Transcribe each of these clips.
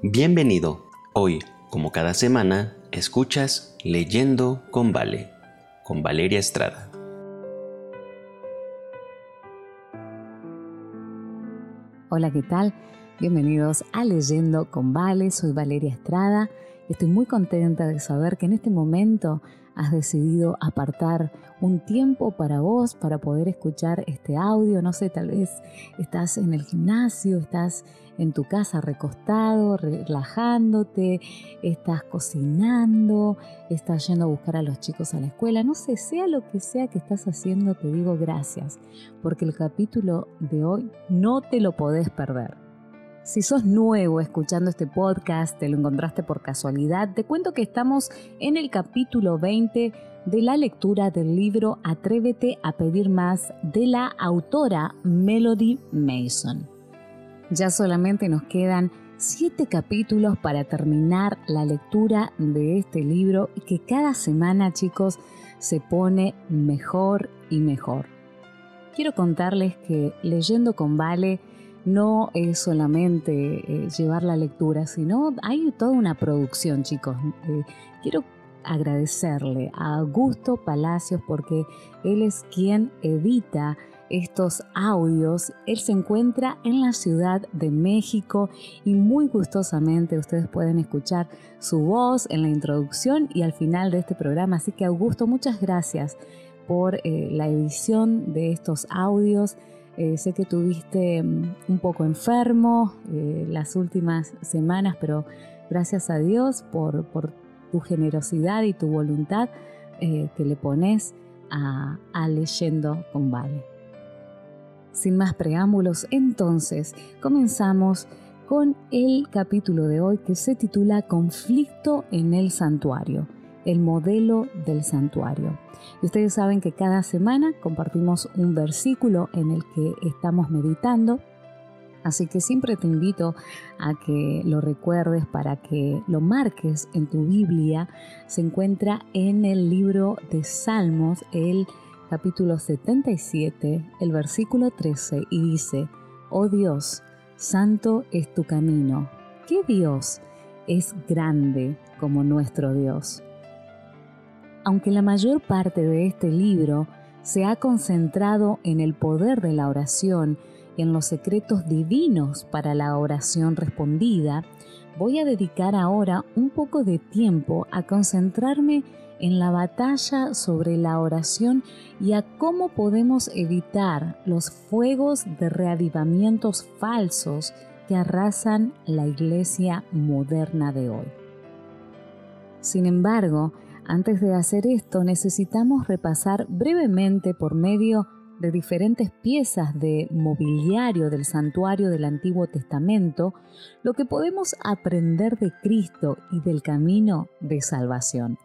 Bienvenido. Hoy, como cada semana, escuchas Leyendo con Vale, con Valeria Estrada. Hola, ¿qué tal? Bienvenidos a Leyendo con Vale, soy Valeria Estrada. Estoy muy contenta de saber que en este momento has decidido apartar un tiempo para vos, para poder escuchar este audio. No sé, tal vez estás en el gimnasio, estás en tu casa recostado, relajándote, estás cocinando, estás yendo a buscar a los chicos a la escuela. No sé, sea lo que sea que estás haciendo, te digo gracias, porque el capítulo de hoy no te lo podés perder. Si sos nuevo escuchando este podcast, te lo encontraste por casualidad, te cuento que estamos en el capítulo 20 de la lectura del libro Atrévete a pedir más de la autora Melody Mason. Ya solamente nos quedan siete capítulos para terminar la lectura de este libro y que cada semana chicos se pone mejor y mejor. Quiero contarles que leyendo con Vale no es solamente eh, llevar la lectura, sino hay toda una producción, chicos. Eh, quiero agradecerle a Augusto Palacios porque él es quien edita estos audios. Él se encuentra en la Ciudad de México y muy gustosamente ustedes pueden escuchar su voz en la introducción y al final de este programa. Así que Augusto, muchas gracias por eh, la edición de estos audios. Eh, sé que tuviste mm, un poco enfermo eh, las últimas semanas, pero gracias a Dios por, tu generosidad y tu voluntad eh, que le pones a, a leyendo con Vale. Sin más preámbulos, entonces comenzamos con el capítulo de hoy que se titula Conflicto en el santuario el modelo del santuario. Y ustedes saben que cada semana compartimos un versículo en el que estamos meditando. Así que siempre te invito a que lo recuerdes para que lo marques en tu Biblia. Se encuentra en el libro de Salmos, el capítulo 77, el versículo 13, y dice, Oh Dios, santo es tu camino. ¿Qué Dios es grande como nuestro Dios? Aunque la mayor parte de este libro se ha concentrado en el poder de la oración y en los secretos divinos para la oración respondida, voy a dedicar ahora un poco de tiempo a concentrarme en la batalla sobre la oración y a cómo podemos evitar los fuegos de reavivamientos falsos que arrasan la iglesia moderna de hoy. Sin embargo, antes de hacer esto necesitamos repasar brevemente por medio de diferentes piezas de mobiliario del santuario del Antiguo Testamento lo que podemos aprender de Cristo y del camino de salvación.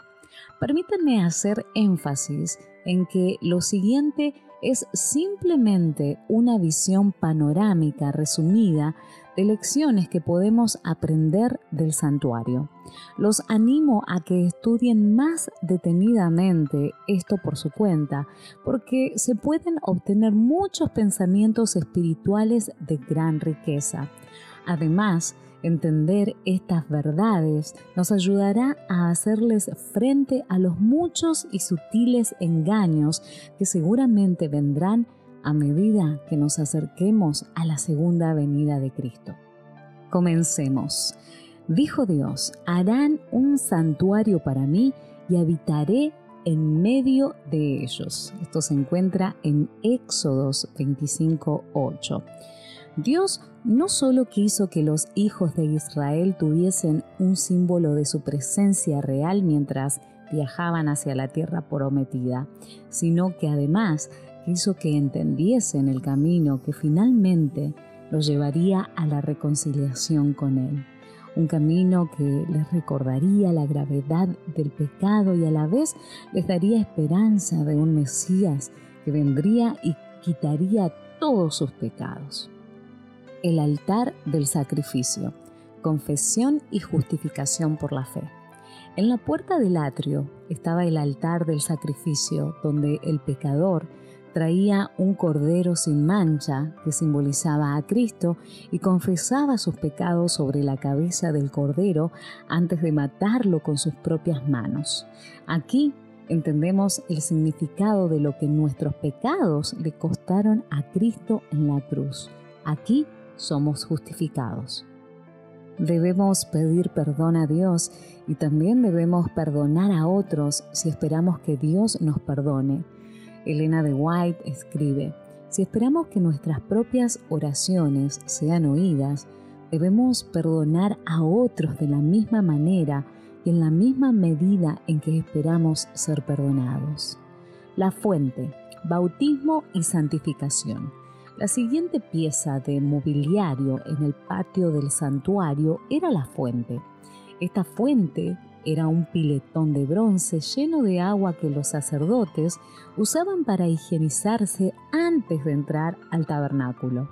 Permítanme hacer énfasis en que lo siguiente es simplemente una visión panorámica resumida de lecciones que podemos aprender del santuario. Los animo a que estudien más detenidamente esto por su cuenta, porque se pueden obtener muchos pensamientos espirituales de gran riqueza. Además, entender estas verdades nos ayudará a hacerles frente a los muchos y sutiles engaños que seguramente vendrán a medida que nos acerquemos a la segunda venida de Cristo. Comencemos. Dijo Dios, harán un santuario para mí y habitaré en medio de ellos. Esto se encuentra en Éxodos 25.8. Dios no solo quiso que los hijos de Israel tuviesen un símbolo de su presencia real mientras viajaban hacia la tierra prometida, sino que además hizo que entendiesen el camino que finalmente los llevaría a la reconciliación con Él. Un camino que les recordaría la gravedad del pecado y a la vez les daría esperanza de un Mesías que vendría y quitaría todos sus pecados. El altar del sacrificio, confesión y justificación por la fe. En la puerta del atrio estaba el altar del sacrificio donde el pecador traía un cordero sin mancha que simbolizaba a Cristo y confesaba sus pecados sobre la cabeza del cordero antes de matarlo con sus propias manos. Aquí entendemos el significado de lo que nuestros pecados le costaron a Cristo en la cruz. Aquí somos justificados. Debemos pedir perdón a Dios y también debemos perdonar a otros si esperamos que Dios nos perdone. Elena de White escribe, si esperamos que nuestras propias oraciones sean oídas, debemos perdonar a otros de la misma manera y en la misma medida en que esperamos ser perdonados. La fuente, bautismo y santificación. La siguiente pieza de mobiliario en el patio del santuario era la fuente. Esta fuente era un piletón de bronce lleno de agua que los sacerdotes usaban para higienizarse antes de entrar al tabernáculo.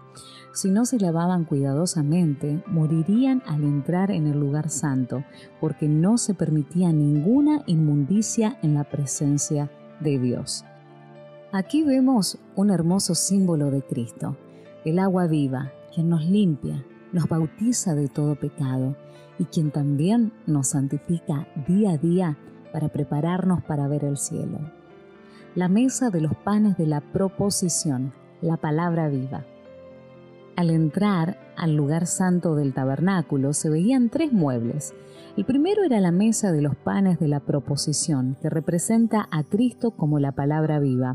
Si no se lavaban cuidadosamente, morirían al entrar en el lugar santo, porque no se permitía ninguna inmundicia en la presencia de Dios. Aquí vemos un hermoso símbolo de Cristo, el agua viva, quien nos limpia, nos bautiza de todo pecado y quien también nos santifica día a día para prepararnos para ver el cielo. La mesa de los panes de la proposición, la palabra viva. Al entrar al lugar santo del tabernáculo se veían tres muebles. El primero era la mesa de los panes de la proposición, que representa a Cristo como la palabra viva.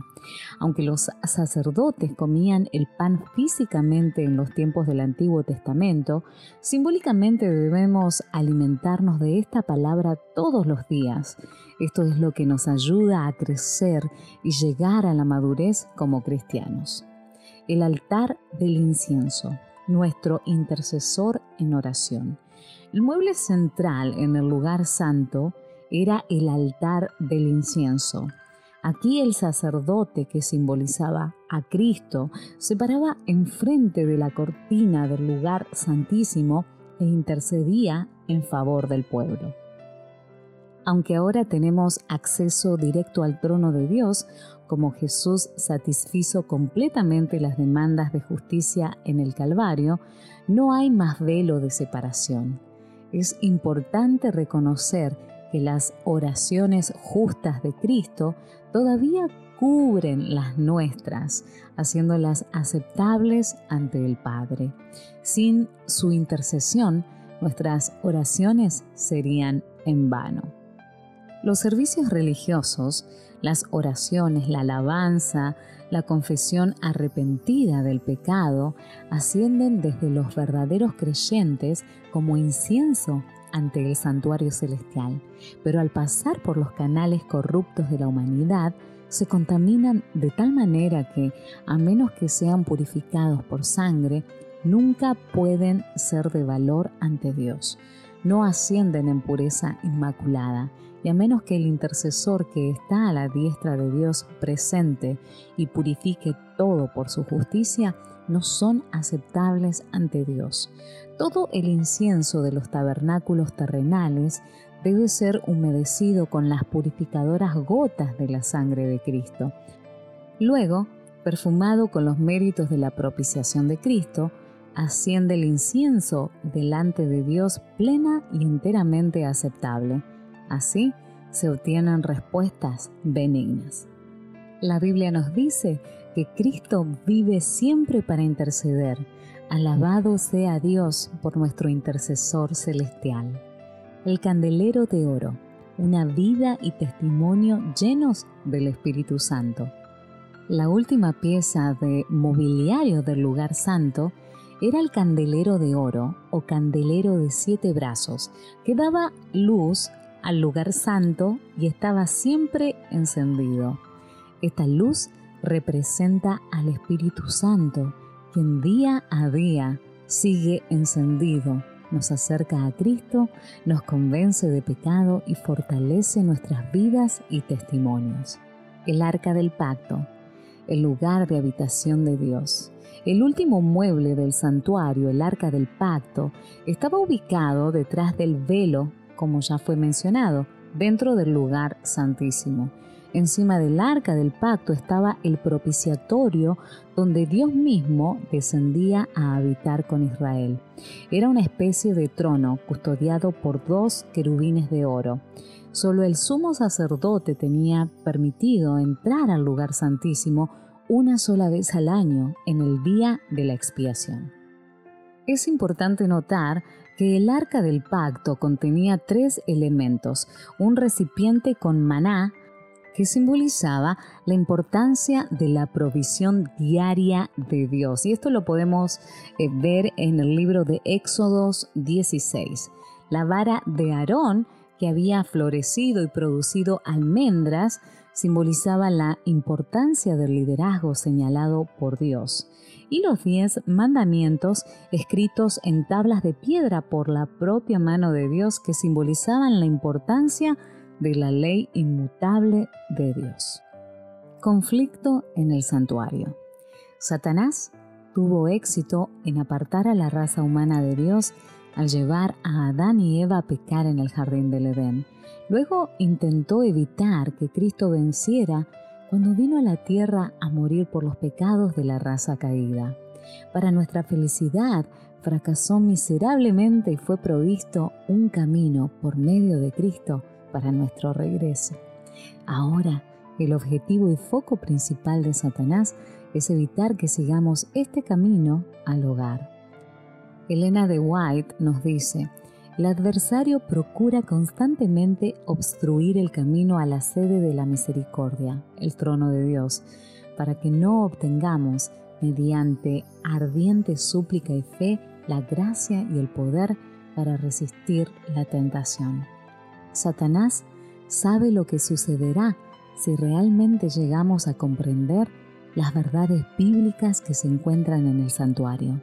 Aunque los sacerdotes comían el pan físicamente en los tiempos del Antiguo Testamento, simbólicamente debemos alimentarnos de esta palabra todos los días. Esto es lo que nos ayuda a crecer y llegar a la madurez como cristianos el altar del incienso, nuestro intercesor en oración. El mueble central en el lugar santo era el altar del incienso. Aquí el sacerdote que simbolizaba a Cristo se paraba enfrente de la cortina del lugar santísimo e intercedía en favor del pueblo. Aunque ahora tenemos acceso directo al trono de Dios, como Jesús satisfizo completamente las demandas de justicia en el Calvario, no hay más velo de separación. Es importante reconocer que las oraciones justas de Cristo todavía cubren las nuestras, haciéndolas aceptables ante el Padre. Sin su intercesión, nuestras oraciones serían en vano. Los servicios religiosos las oraciones, la alabanza, la confesión arrepentida del pecado ascienden desde los verdaderos creyentes como incienso ante el santuario celestial, pero al pasar por los canales corruptos de la humanidad, se contaminan de tal manera que, a menos que sean purificados por sangre, nunca pueden ser de valor ante Dios. No ascienden en pureza inmaculada y a menos que el intercesor que está a la diestra de Dios presente y purifique todo por su justicia, no son aceptables ante Dios. Todo el incienso de los tabernáculos terrenales debe ser humedecido con las purificadoras gotas de la sangre de Cristo. Luego, perfumado con los méritos de la propiciación de Cristo, asciende el incienso delante de Dios plena y enteramente aceptable. Así se obtienen respuestas benignas. La Biblia nos dice que Cristo vive siempre para interceder. Alabado sea Dios por nuestro intercesor celestial. El candelero de oro, una vida y testimonio llenos del Espíritu Santo. La última pieza de mobiliario del lugar santo era el candelero de oro o candelero de siete brazos, que daba luz al lugar santo y estaba siempre encendido. Esta luz representa al Espíritu Santo, quien día a día sigue encendido, nos acerca a Cristo, nos convence de pecado y fortalece nuestras vidas y testimonios. El arca del pacto, el lugar de habitación de Dios. El último mueble del santuario, el arca del pacto, estaba ubicado detrás del velo como ya fue mencionado, dentro del lugar santísimo. Encima del arca del pacto estaba el propiciatorio donde Dios mismo descendía a habitar con Israel. Era una especie de trono custodiado por dos querubines de oro. Solo el sumo sacerdote tenía permitido entrar al lugar santísimo una sola vez al año en el día de la expiación. Es importante notar que el arca del pacto contenía tres elementos, un recipiente con maná, que simbolizaba la importancia de la provisión diaria de Dios. Y esto lo podemos eh, ver en el libro de Éxodos 16. La vara de Aarón, que había florecido y producido almendras, simbolizaba la importancia del liderazgo señalado por Dios. Y los diez mandamientos escritos en tablas de piedra por la propia mano de Dios que simbolizaban la importancia de la ley inmutable de Dios. Conflicto en el santuario. Satanás tuvo éxito en apartar a la raza humana de Dios al llevar a Adán y Eva a pecar en el jardín del Edén. Luego intentó evitar que Cristo venciera cuando vino a la tierra a morir por los pecados de la raza caída. Para nuestra felicidad, fracasó miserablemente y fue provisto un camino por medio de Cristo para nuestro regreso. Ahora, el objetivo y foco principal de Satanás es evitar que sigamos este camino al hogar. Elena de White nos dice, el adversario procura constantemente obstruir el camino a la sede de la misericordia, el trono de Dios, para que no obtengamos, mediante ardiente súplica y fe, la gracia y el poder para resistir la tentación. Satanás sabe lo que sucederá si realmente llegamos a comprender las verdades bíblicas que se encuentran en el santuario.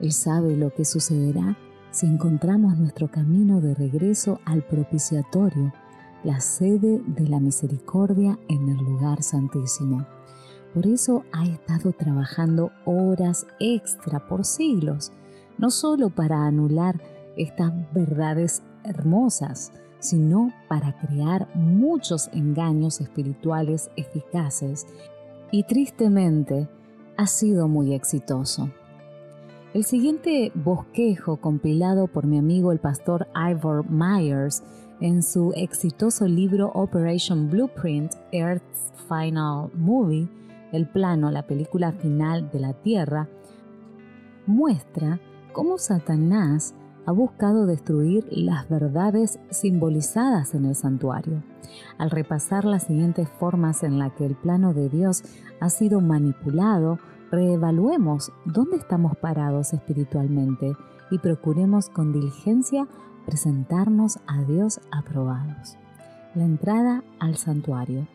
Él sabe lo que sucederá si encontramos nuestro camino de regreso al propiciatorio, la sede de la misericordia en el lugar santísimo. Por eso ha estado trabajando horas extra por siglos, no solo para anular estas verdades hermosas, sino para crear muchos engaños espirituales eficaces y tristemente ha sido muy exitoso. El siguiente bosquejo compilado por mi amigo el pastor Ivor Myers en su exitoso libro Operation Blueprint, Earth's Final Movie, el plano, la película final de la Tierra, muestra cómo Satanás ha buscado destruir las verdades simbolizadas en el santuario. Al repasar las siguientes formas en las que el plano de Dios ha sido manipulado, reevaluemos dónde estamos parados espiritualmente y procuremos con diligencia presentarnos a Dios aprobados. La entrada al santuario.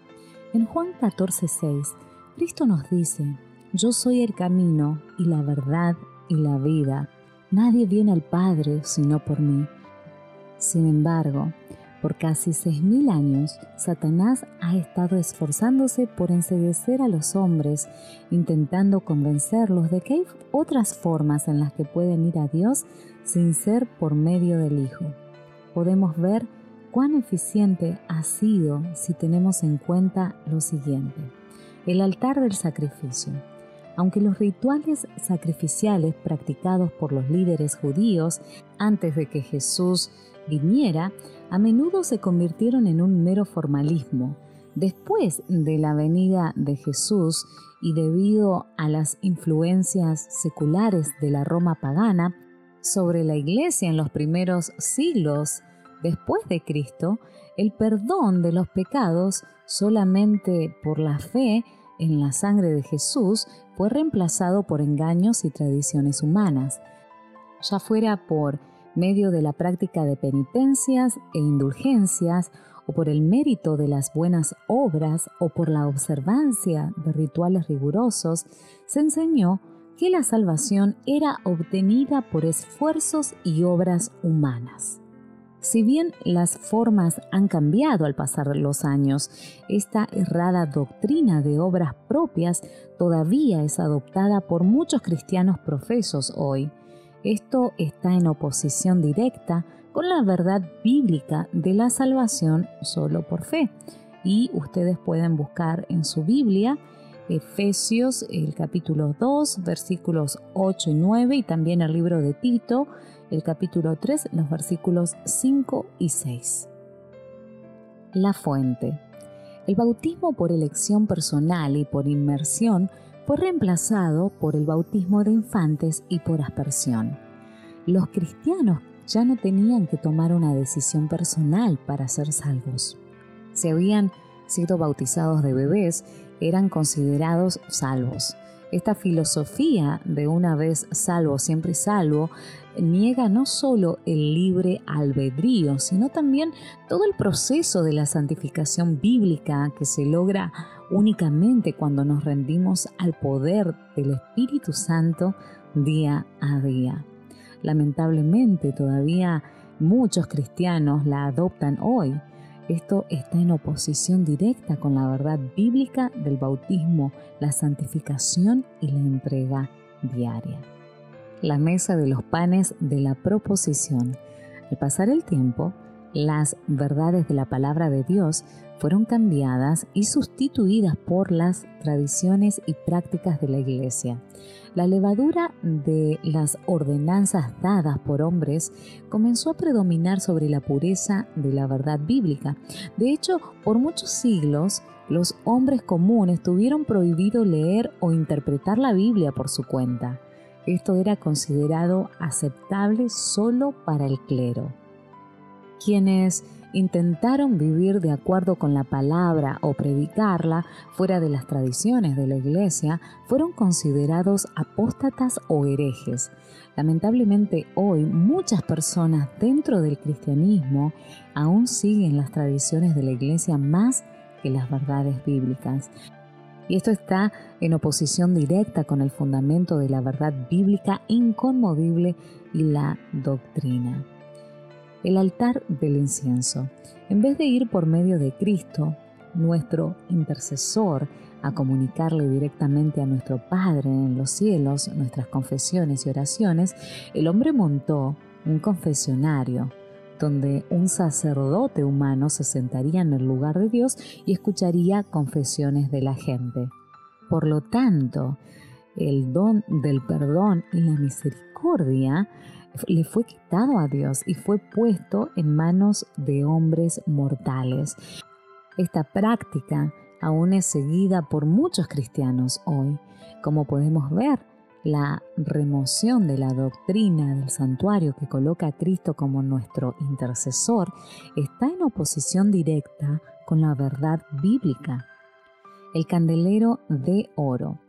En Juan 14:6, Cristo nos dice, Yo soy el camino y la verdad y la vida. Nadie viene al Padre sino por mí. Sin embargo, por casi seis mil años, Satanás ha estado esforzándose por enseguecer a los hombres, intentando convencerlos de que hay otras formas en las que pueden ir a Dios sin ser por medio del Hijo. Podemos ver cuán eficiente ha sido si tenemos en cuenta lo siguiente. El altar del sacrificio aunque los rituales sacrificiales practicados por los líderes judíos antes de que Jesús viniera, a menudo se convirtieron en un mero formalismo. Después de la venida de Jesús y debido a las influencias seculares de la Roma pagana sobre la iglesia en los primeros siglos después de Cristo, el perdón de los pecados solamente por la fe en la sangre de Jesús fue reemplazado por engaños y tradiciones humanas, ya fuera por medio de la práctica de penitencias e indulgencias, o por el mérito de las buenas obras, o por la observancia de rituales rigurosos, se enseñó que la salvación era obtenida por esfuerzos y obras humanas. Si bien las formas han cambiado al pasar los años, esta errada doctrina de obras propias todavía es adoptada por muchos cristianos profesos hoy. Esto está en oposición directa con la verdad bíblica de la salvación solo por fe. Y ustedes pueden buscar en su Biblia Efesios el capítulo 2 versículos 8 y 9 y también el libro de Tito el capítulo 3 los versículos 5 y 6. La fuente. El bautismo por elección personal y por inmersión fue reemplazado por el bautismo de infantes y por aspersión. Los cristianos ya no tenían que tomar una decisión personal para ser salvos. Se habían sido bautizados de bebés eran considerados salvos. Esta filosofía de una vez salvo, siempre salvo, niega no solo el libre albedrío, sino también todo el proceso de la santificación bíblica que se logra únicamente cuando nos rendimos al poder del Espíritu Santo día a día. Lamentablemente todavía muchos cristianos la adoptan hoy esto está en oposición directa con la verdad bíblica del bautismo, la santificación y la entrega diaria. La mesa de los panes de la proposición. Al pasar el tiempo, las verdades de la palabra de Dios fueron cambiadas y sustituidas por las tradiciones y prácticas de la Iglesia. La levadura de las ordenanzas dadas por hombres comenzó a predominar sobre la pureza de la verdad bíblica. De hecho, por muchos siglos, los hombres comunes tuvieron prohibido leer o interpretar la Biblia por su cuenta. Esto era considerado aceptable solo para el clero. Quienes intentaron vivir de acuerdo con la palabra o predicarla fuera de las tradiciones de la iglesia fueron considerados apóstatas o herejes. Lamentablemente hoy muchas personas dentro del cristianismo aún siguen las tradiciones de la iglesia más que las verdades bíblicas. Y esto está en oposición directa con el fundamento de la verdad bíblica inconmovible y la doctrina el altar del incienso. En vez de ir por medio de Cristo, nuestro intercesor, a comunicarle directamente a nuestro Padre en los cielos nuestras confesiones y oraciones, el hombre montó un confesionario donde un sacerdote humano se sentaría en el lugar de Dios y escucharía confesiones de la gente. Por lo tanto, el don del perdón y la misericordia le fue quitado a Dios y fue puesto en manos de hombres mortales. Esta práctica aún es seguida por muchos cristianos hoy. Como podemos ver, la remoción de la doctrina del santuario que coloca a Cristo como nuestro intercesor está en oposición directa con la verdad bíblica. El candelero de oro.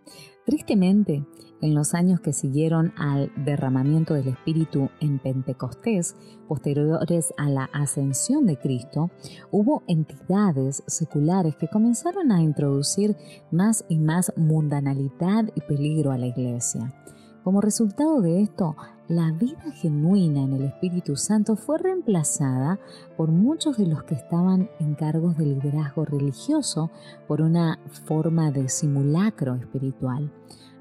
Tristemente, en los años que siguieron al derramamiento del Espíritu en Pentecostés, posteriores a la ascensión de Cristo, hubo entidades seculares que comenzaron a introducir más y más mundanalidad y peligro a la iglesia. Como resultado de esto, la vida genuina en el Espíritu Santo fue reemplazada por muchos de los que estaban en cargos de liderazgo religioso por una forma de simulacro espiritual.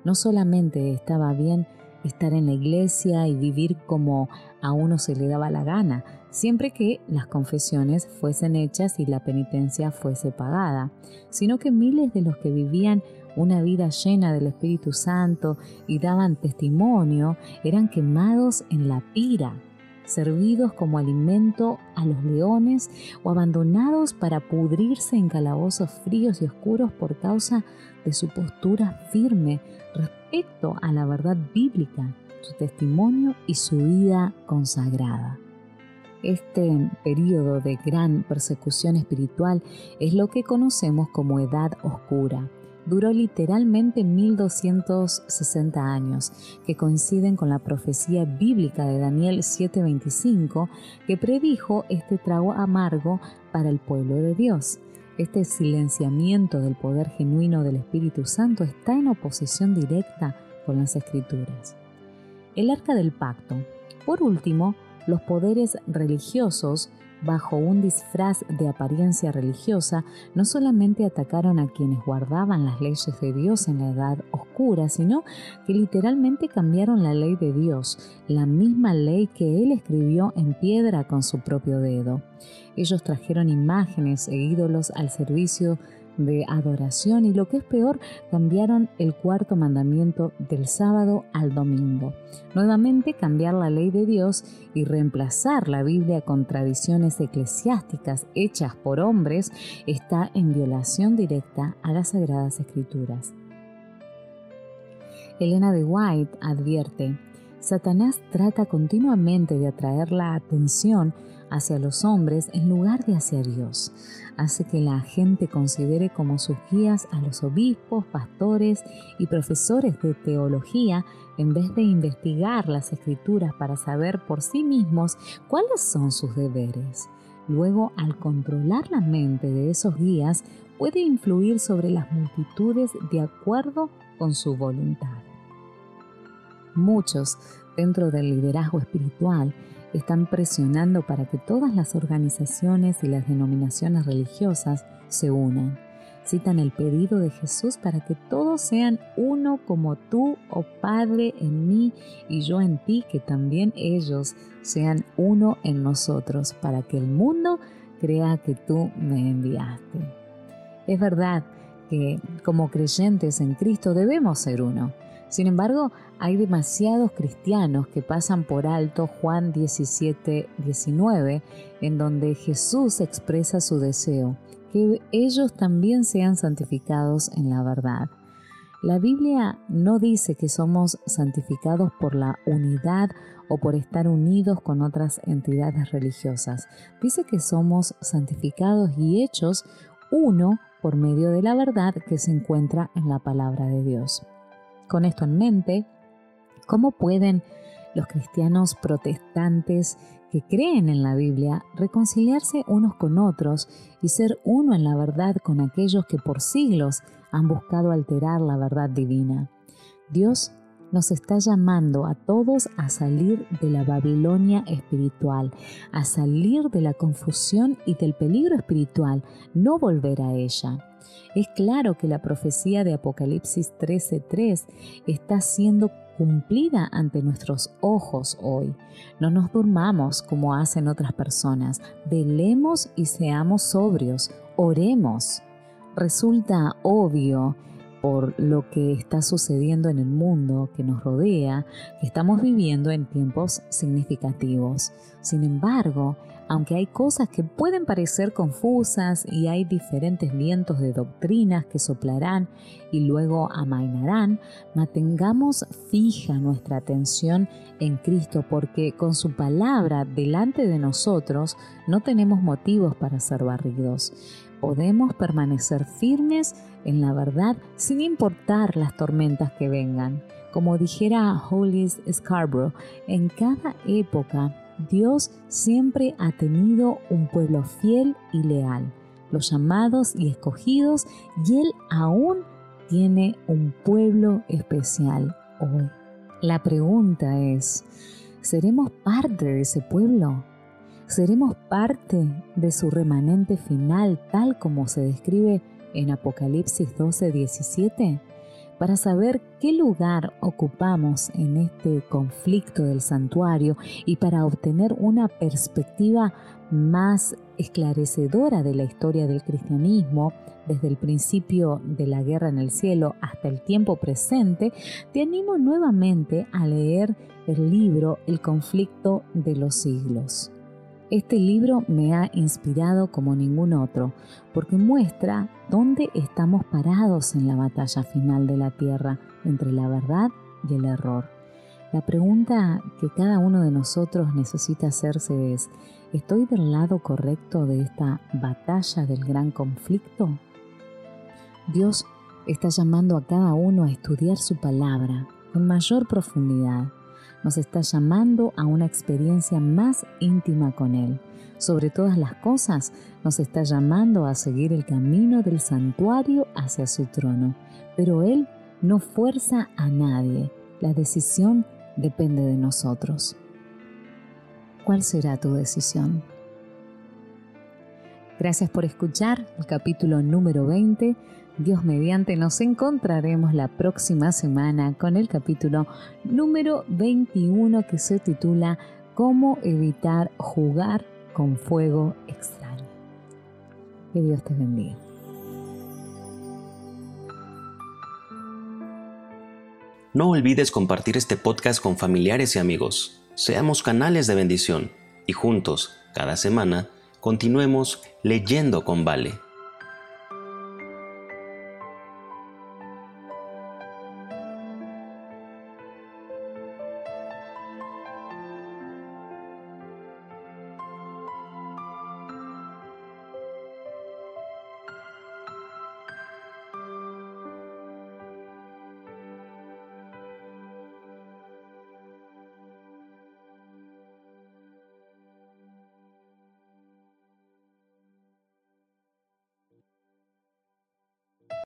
No solamente estaba bien estar en la iglesia y vivir como a uno se le daba la gana, siempre que las confesiones fuesen hechas y la penitencia fuese pagada, sino que miles de los que vivían una vida llena del Espíritu Santo y daban testimonio eran quemados en la pira servidos como alimento a los leones o abandonados para pudrirse en calabozos fríos y oscuros por causa de su postura firme respecto a la verdad bíblica, su testimonio y su vida consagrada. Este periodo de gran persecución espiritual es lo que conocemos como edad oscura duró literalmente 1260 años, que coinciden con la profecía bíblica de Daniel 7:25, que predijo este trago amargo para el pueblo de Dios. Este silenciamiento del poder genuino del Espíritu Santo está en oposición directa con las Escrituras. El arca del pacto. Por último, los poderes religiosos bajo un disfraz de apariencia religiosa, no solamente atacaron a quienes guardaban las leyes de Dios en la edad oscura, sino que literalmente cambiaron la ley de Dios, la misma ley que Él escribió en piedra con su propio dedo. Ellos trajeron imágenes e ídolos al servicio de adoración y lo que es peor, cambiaron el cuarto mandamiento del sábado al domingo. Nuevamente cambiar la ley de Dios y reemplazar la Biblia con tradiciones eclesiásticas hechas por hombres está en violación directa a las sagradas escrituras. Elena de White advierte, Satanás trata continuamente de atraer la atención hacia los hombres en lugar de hacia Dios. Hace que la gente considere como sus guías a los obispos, pastores y profesores de teología en vez de investigar las escrituras para saber por sí mismos cuáles son sus deberes. Luego, al controlar la mente de esos guías, puede influir sobre las multitudes de acuerdo con su voluntad. Muchos, dentro del liderazgo espiritual, están presionando para que todas las organizaciones y las denominaciones religiosas se unan. Citan el pedido de Jesús para que todos sean uno como tú, oh Padre, en mí y yo en ti, que también ellos sean uno en nosotros, para que el mundo crea que tú me enviaste. Es verdad que como creyentes en Cristo debemos ser uno sin embargo, hay demasiados cristianos que pasan por alto Juan 17, 19, en donde Jesús expresa su deseo, que ellos también sean santificados en la verdad. La Biblia no dice que somos santificados por la unidad o por estar unidos con otras entidades religiosas. Dice que somos santificados y hechos uno por medio de la verdad que se encuentra en la palabra de Dios. Con esto en mente, ¿cómo pueden los cristianos protestantes que creen en la Biblia reconciliarse unos con otros y ser uno en la verdad con aquellos que por siglos han buscado alterar la verdad divina? Dios nos está llamando a todos a salir de la Babilonia espiritual, a salir de la confusión y del peligro espiritual, no volver a ella. Es claro que la profecía de Apocalipsis 13:3 está siendo cumplida ante nuestros ojos hoy. No nos durmamos como hacen otras personas, velemos y seamos sobrios, oremos. Resulta obvio por lo que está sucediendo en el mundo que nos rodea, que estamos viviendo en tiempos significativos. Sin embargo, aunque hay cosas que pueden parecer confusas y hay diferentes vientos de doctrinas que soplarán y luego amainarán, mantengamos fija nuestra atención en Cristo porque con su palabra delante de nosotros no tenemos motivos para ser barridos. Podemos permanecer firmes en la verdad sin importar las tormentas que vengan. Como dijera Hollis Scarborough, en cada época Dios siempre ha tenido un pueblo fiel y leal, los llamados y escogidos, y Él aún tiene un pueblo especial hoy. La pregunta es, ¿seremos parte de ese pueblo? ¿Seremos parte de su remanente final tal como se describe en Apocalipsis 12, 17? para saber qué lugar ocupamos en este conflicto del santuario y para obtener una perspectiva más esclarecedora de la historia del cristianismo, desde el principio de la guerra en el cielo hasta el tiempo presente, te animo nuevamente a leer el libro El conflicto de los siglos. Este libro me ha inspirado como ningún otro, porque muestra dónde estamos parados en la batalla final de la tierra entre la verdad y el error. La pregunta que cada uno de nosotros necesita hacerse es, ¿estoy del lado correcto de esta batalla del gran conflicto? Dios está llamando a cada uno a estudiar su palabra con mayor profundidad nos está llamando a una experiencia más íntima con Él. Sobre todas las cosas, nos está llamando a seguir el camino del santuario hacia su trono. Pero Él no fuerza a nadie. La decisión depende de nosotros. ¿Cuál será tu decisión? Gracias por escuchar el capítulo número 20 Dios mediante nos encontraremos la próxima semana con el capítulo número 21 que se titula Cómo evitar jugar con fuego extraño. Que Dios te bendiga. No olvides compartir este podcast con familiares y amigos. Seamos canales de bendición y juntos, cada semana, continuemos leyendo con Vale